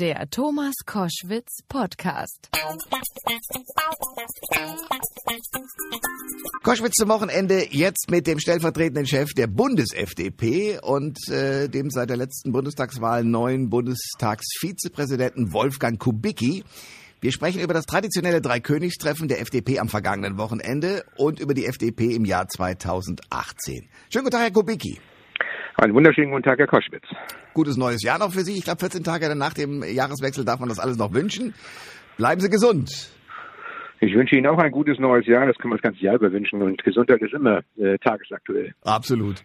Der Thomas Koschwitz Podcast. Koschwitz zum Wochenende jetzt mit dem stellvertretenden Chef der Bundes-FDP und äh, dem seit der letzten Bundestagswahl neuen Bundestagsvizepräsidenten Wolfgang Kubicki. Wir sprechen über das traditionelle Dreikönigstreffen der FDP am vergangenen Wochenende und über die FDP im Jahr 2018. Schönen guten Tag, Herr Kubicki. Einen wunderschönen guten Tag, Herr Koschwitz. Gutes neues Jahr noch für Sie. Ich glaube, 14 Tage nach dem Jahreswechsel darf man das alles noch wünschen. Bleiben Sie gesund. Ich wünsche Ihnen auch ein gutes neues Jahr. Das können wir das ganze Jahr über wünschen. Und Gesundheit ist immer äh, tagesaktuell. Absolut.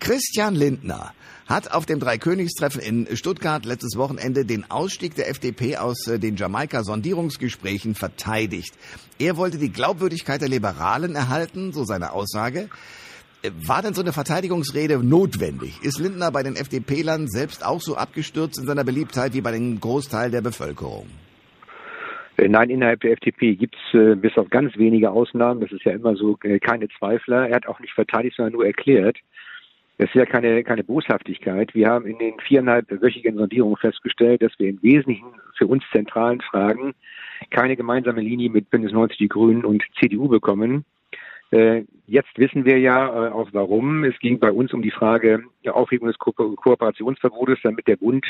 Christian Lindner hat auf dem Dreikönigstreffen in Stuttgart letztes Wochenende den Ausstieg der FDP aus äh, den Jamaika-Sondierungsgesprächen verteidigt. Er wollte die Glaubwürdigkeit der Liberalen erhalten, so seine Aussage. War denn so eine Verteidigungsrede notwendig? Ist Lindner bei den FDP-Lern selbst auch so abgestürzt in seiner Beliebtheit wie bei dem Großteil der Bevölkerung? Äh, nein, innerhalb der FDP gibt es äh, bis auf ganz wenige Ausnahmen, das ist ja immer so, äh, keine Zweifler. Er hat auch nicht verteidigt, sondern nur erklärt. Das ist ja keine, keine Boshaftigkeit. Wir haben in den viereinhalbwöchigen Sondierungen festgestellt, dass wir im Wesentlichen für uns zentralen Fragen keine gemeinsame Linie mit Bündnis 90 Die Grünen und CDU bekommen. Äh, jetzt wissen wir ja äh, auch warum. Es ging bei uns um die Frage der Aufhebung des Ko Kooperationsverbotes, damit der Bund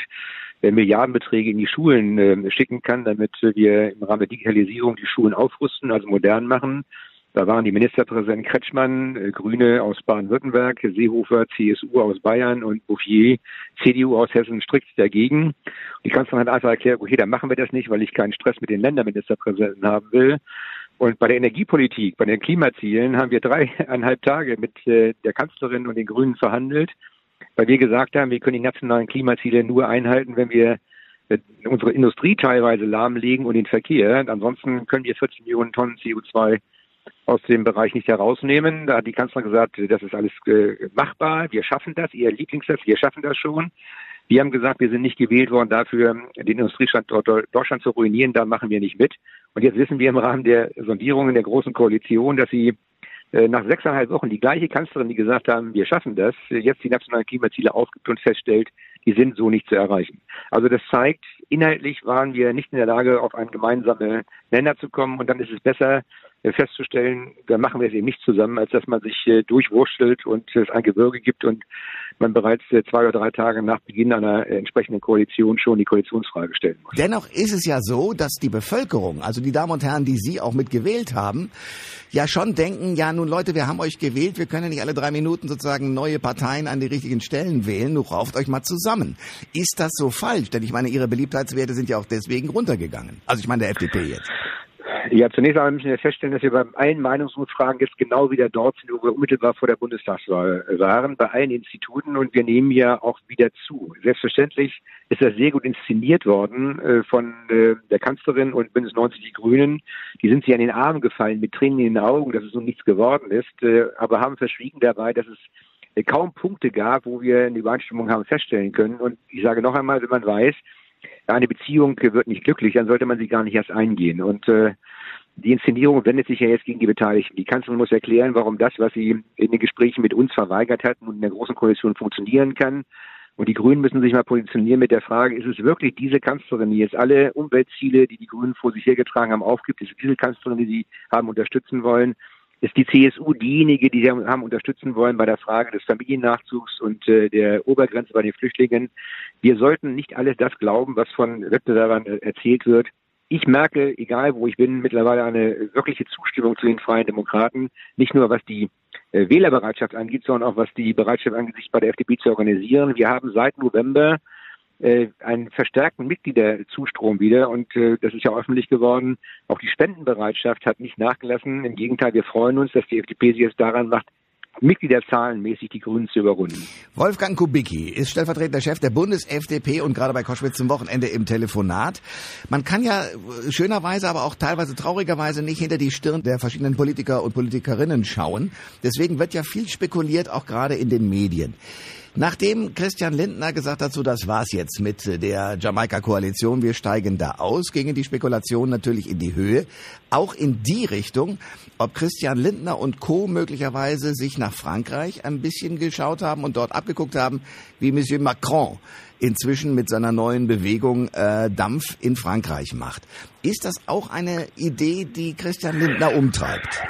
äh, Milliardenbeträge in die Schulen äh, schicken kann, damit wir im Rahmen der Digitalisierung die Schulen aufrüsten, also modern machen. Da waren die Ministerpräsidenten Kretschmann, Grüne aus Baden-Württemberg, Seehofer, CSU aus Bayern und Bouffier, CDU aus Hessen strikt dagegen. Und die Kanzlerin hat einfach erklärt, okay, dann machen wir das nicht, weil ich keinen Stress mit den Länderministerpräsidenten haben will. Und bei der Energiepolitik, bei den Klimazielen haben wir dreieinhalb Tage mit äh, der Kanzlerin und den Grünen verhandelt, weil wir gesagt haben, wir können die nationalen Klimaziele nur einhalten, wenn wir äh, unsere Industrie teilweise lahmlegen und den Verkehr. Ansonsten können wir 14 Millionen Tonnen CO2 aus dem Bereich nicht herausnehmen. Da hat die Kanzlerin gesagt, das ist alles äh, machbar, wir schaffen das, ihr Lieblingssatz, wir schaffen das schon. Wir haben gesagt, wir sind nicht gewählt worden dafür, den Industriestandort Deutschland zu ruinieren, da machen wir nicht mit. Und jetzt wissen wir im Rahmen der Sondierungen der Großen Koalition, dass sie äh, nach sechseinhalb Wochen die gleiche Kanzlerin, die gesagt haben, wir schaffen das, jetzt die nationalen Klimaziele aufgibt und feststellt, die sind so nicht zu erreichen. Also das zeigt, inhaltlich waren wir nicht in der Lage, auf einen gemeinsamen Nenner zu kommen und dann ist es besser äh, festzustellen, da machen wir es eben nicht zusammen, als dass man sich äh, durchwurschtelt und es ein Gebirge gibt und man bereits zwei oder drei Tage nach Beginn einer entsprechenden Koalition schon die Koalitionsfrage stellen muss. Dennoch ist es ja so, dass die Bevölkerung, also die Damen und Herren, die Sie auch mit gewählt haben, ja schon denken, ja nun Leute, wir haben euch gewählt, wir können ja nicht alle drei Minuten sozusagen neue Parteien an die richtigen Stellen wählen, nur rauft euch mal zusammen. Ist das so falsch? Denn ich meine, Ihre Beliebtheitswerte sind ja auch deswegen runtergegangen. Also ich meine der FDP jetzt. Ja, zunächst einmal müssen wir feststellen, dass wir bei allen Meinungsumfragen jetzt genau wieder dort sind, wo wir unmittelbar vor der Bundestagswahl waren, bei allen Instituten und wir nehmen ja auch wieder zu. Selbstverständlich ist das sehr gut inszeniert worden äh, von äh, der Kanzlerin und Bündnis 90 Die Grünen. Die sind sich an den Armen gefallen mit Tränen in den Augen, dass es nun nichts geworden ist, äh, aber haben verschwiegen dabei, dass es kaum Punkte gab, wo wir eine Übereinstimmung haben feststellen können. Und ich sage noch einmal, wenn man weiß, eine Beziehung wird nicht glücklich, dann sollte man sie gar nicht erst eingehen. Und äh, die Inszenierung wendet sich ja jetzt gegen die Beteiligten. Die Kanzlerin muss erklären, warum das, was sie in den Gesprächen mit uns verweigert hat, nun in der Großen Koalition funktionieren kann. Und die Grünen müssen sich mal positionieren mit der Frage, ist es wirklich diese Kanzlerin, die jetzt alle Umweltziele, die die Grünen vor sich hergetragen haben, aufgibt? Ist es diese Kanzlerin, die sie haben unterstützen wollen? Ist die CSU diejenige, die sie haben unterstützen wollen bei der Frage des Familiennachzugs und äh, der Obergrenze bei den Flüchtlingen? Wir sollten nicht alles das glauben, was von Wettbewerbern äh, erzählt wird ich merke, egal wo ich bin, mittlerweile eine wirkliche Zustimmung zu den Freien Demokraten, nicht nur was die äh, Wählerbereitschaft angeht, sondern auch was die Bereitschaft angeht, sich bei der FDP zu organisieren. Wir haben seit November einen verstärkten Mitgliederzustrom wieder und äh, das ist ja öffentlich geworden. Auch die Spendenbereitschaft hat nicht nachgelassen. Im Gegenteil, wir freuen uns, dass die FDP sich jetzt daran macht, Mitgliederzahlenmäßig die Grünen zu überrunden. Wolfgang Kubicki ist stellvertretender Chef der Bundes-FDP und gerade bei Koschwitz zum Wochenende im Telefonat. Man kann ja schönerweise, aber auch teilweise traurigerweise nicht hinter die Stirn der verschiedenen Politiker und Politikerinnen schauen. Deswegen wird ja viel spekuliert, auch gerade in den Medien. Nachdem Christian Lindner gesagt hat, so das war's jetzt mit der Jamaika-Koalition, wir steigen da aus, gingen die Spekulationen natürlich in die Höhe. Auch in die Richtung, ob Christian Lindner und Co. möglicherweise sich nach Frankreich ein bisschen geschaut haben und dort abgeguckt haben, wie Monsieur Macron inzwischen mit seiner neuen Bewegung äh, Dampf in Frankreich macht. Ist das auch eine Idee, die Christian Lindner umtreibt?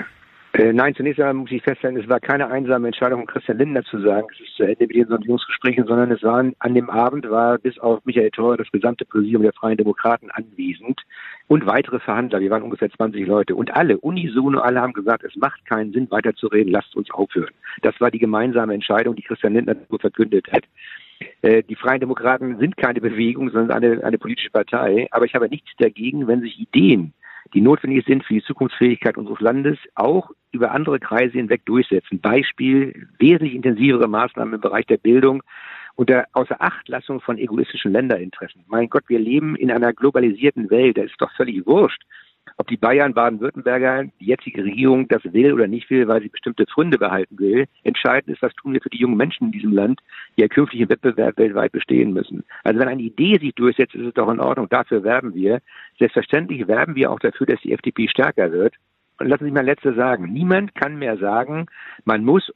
Äh, nein, zunächst einmal muss ich feststellen, es war keine einsame Entscheidung Christian Lindner zu sagen, es ist zu Ende mit den Sondierungsgesprächen, sondern es waren an dem Abend war bis auf Michael Theuer das gesamte Präsidium der Freien Demokraten anwesend und weitere Verhandler. Wir waren ungefähr 20 Leute und alle, unisono, alle haben gesagt, es macht keinen Sinn weiterzureden, lasst uns aufhören. Das war die gemeinsame Entscheidung, die Christian Lindner verkündet hat. Äh, die Freien Demokraten sind keine Bewegung, sondern eine, eine politische Partei. Aber ich habe nichts dagegen, wenn sich Ideen die notwendig sind für die Zukunftsfähigkeit unseres Landes, auch über andere Kreise hinweg durchsetzen. Beispiel wesentlich intensivere Maßnahmen im Bereich der Bildung unter Außerachtlassung von egoistischen Länderinteressen. Mein Gott, wir leben in einer globalisierten Welt. Da ist doch völlig wurscht, ob die Bayern, Baden-Württemberger, die jetzige Regierung das will oder nicht will, weil sie bestimmte Pfründe behalten will. Entscheidend ist, was tun wir für die jungen Menschen in diesem Land, die ja künftig im Wettbewerb weltweit bestehen müssen. Also wenn eine Idee sich durchsetzt, ist es doch in Ordnung. Dafür werben wir. Selbstverständlich werben wir auch dafür, dass die FDP stärker wird. Und lassen Sie mich mal letzte sagen. Niemand kann mehr sagen, man muss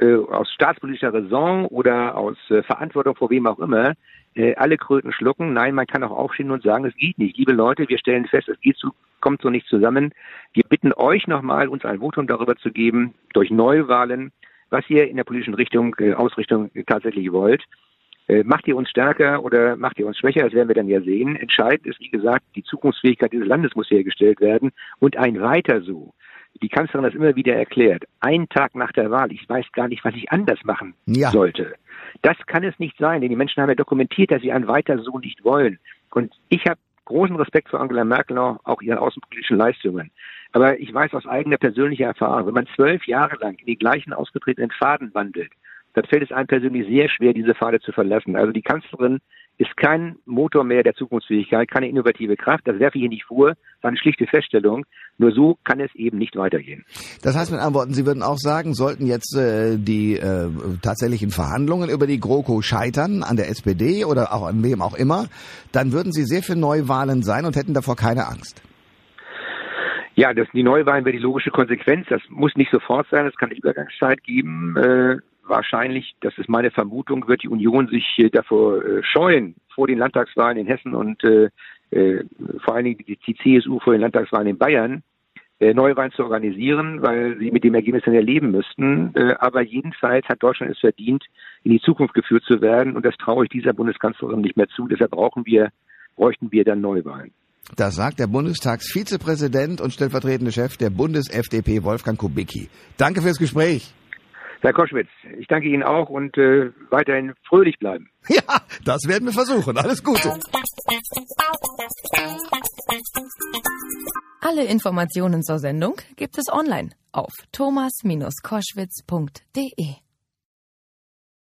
äh, aus staatspolitischer Raison oder aus äh, Verantwortung vor wem auch immer äh, alle Kröten schlucken. Nein, man kann auch aufstehen und sagen, es geht nicht. Liebe Leute, wir stellen fest, es geht so, kommt so nicht zusammen. Wir bitten euch nochmal, uns ein Votum darüber zu geben, durch Neuwahlen, was ihr in der politischen Richtung, äh, Ausrichtung tatsächlich wollt. Äh, macht ihr uns stärker oder macht ihr uns schwächer? Das werden wir dann ja sehen. Entscheidend ist, wie gesagt, die Zukunftsfähigkeit dieses Landes muss hergestellt werden und ein weiter so die Kanzlerin das immer wieder erklärt, einen Tag nach der Wahl, ich weiß gar nicht, was ich anders machen ja. sollte. Das kann es nicht sein, denn die Menschen haben ja dokumentiert, dass sie ein weiter so nicht wollen. Und ich habe großen Respekt vor Angela Merkel, auch, auch ihren außenpolitischen Leistungen. Aber ich weiß aus eigener persönlicher Erfahrung, wenn man zwölf Jahre lang in die gleichen ausgetretenen Faden wandelt, dann fällt es einem persönlich sehr schwer, diese Pfade zu verlassen. Also die Kanzlerin ist kein Motor mehr der Zukunftsfähigkeit, keine innovative Kraft. Das werfe ich hier nicht vor. Das war eine schlichte Feststellung. Nur so kann es eben nicht weitergehen. Das heißt mit anderen Worten, Sie würden auch sagen, sollten jetzt äh, die äh, tatsächlichen Verhandlungen über die GroKo scheitern an der SPD oder auch an wem auch immer, dann würden Sie sehr für Neuwahlen sein und hätten davor keine Angst. Ja, das, die Neuwahlen wäre die logische Konsequenz. Das muss nicht sofort sein, es kann eine Übergangszeit geben. Äh, wahrscheinlich, das ist meine Vermutung, wird die Union sich davor äh, scheuen, vor den Landtagswahlen in Hessen und äh, äh, vor allen Dingen die, CSU vor den Landtagswahlen in Bayern äh, Neuwahlen zu organisieren, weil sie mit dem Ergebnis dann erleben müssten. Äh, aber jedenfalls hat Deutschland es verdient, in die Zukunft geführt zu werden und das traue ich dieser Bundeskanzlerin nicht mehr zu. Deshalb brauchen wir, bräuchten wir dann Neuwahlen. Das sagt der Bundestagsvizepräsident und stellvertretende Chef der Bundes-FDP Wolfgang Kubicki. Danke fürs Gespräch. Herr Koschwitz, ich danke Ihnen auch und äh, weiterhin fröhlich bleiben. Ja, das werden wir versuchen. Alles Gute. Alle Informationen zur Sendung gibt es online auf thomas-koschwitz.de.